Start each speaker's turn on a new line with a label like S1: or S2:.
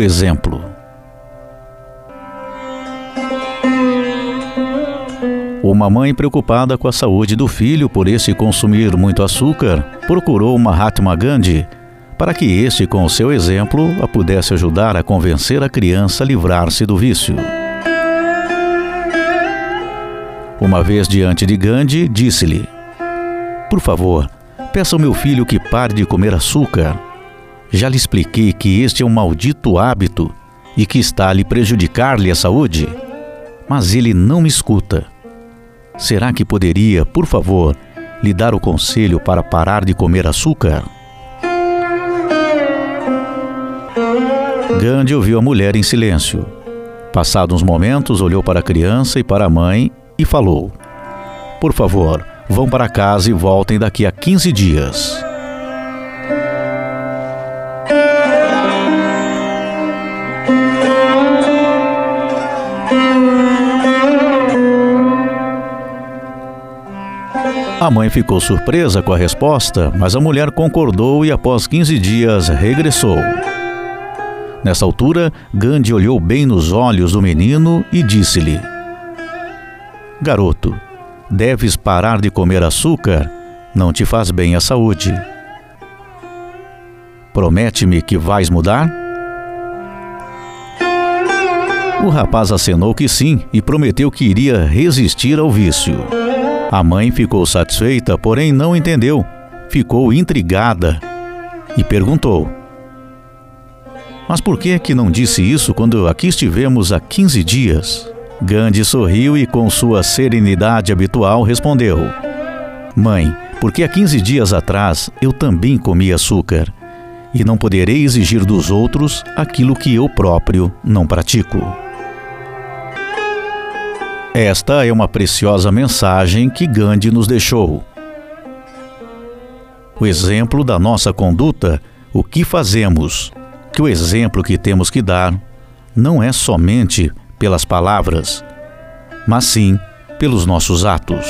S1: exemplo. Uma mãe preocupada com a saúde do filho por esse consumir muito açúcar procurou Mahatma Gandhi para que este, com o seu exemplo, a pudesse ajudar a convencer a criança a livrar-se do vício. Uma vez diante de Gandhi, disse-lhe: Por favor, peça ao meu filho que pare de comer açúcar. Já lhe expliquei que este é um maldito hábito e que está a lhe prejudicar-lhe a saúde. Mas ele não me escuta. Será que poderia, por favor, lhe dar o conselho para parar de comer açúcar? Gandhi ouviu a mulher em silêncio. Passados uns momentos, olhou para a criança e para a mãe e falou: Por favor, vão para casa e voltem daqui a 15 dias. A mãe ficou surpresa com a resposta, mas a mulher concordou e após 15 dias regressou. Nessa altura, Gandhi olhou bem nos olhos do menino e disse-lhe: Garoto, deves parar de comer açúcar, não te faz bem à saúde. Promete-me que vais mudar? O rapaz acenou que sim e prometeu que iria resistir ao vício. A mãe ficou satisfeita, porém não entendeu. Ficou intrigada e perguntou: mas por que que não disse isso quando aqui estivemos há 15 dias? Gandhi sorriu e, com sua serenidade habitual, respondeu: Mãe, porque há 15 dias atrás eu também comi açúcar e não poderei exigir dos outros aquilo que eu próprio não pratico. Esta é uma preciosa mensagem que Gandhi nos deixou. O exemplo da nossa conduta, o que fazemos, que o exemplo que temos que dar não é somente pelas palavras, mas sim pelos nossos atos.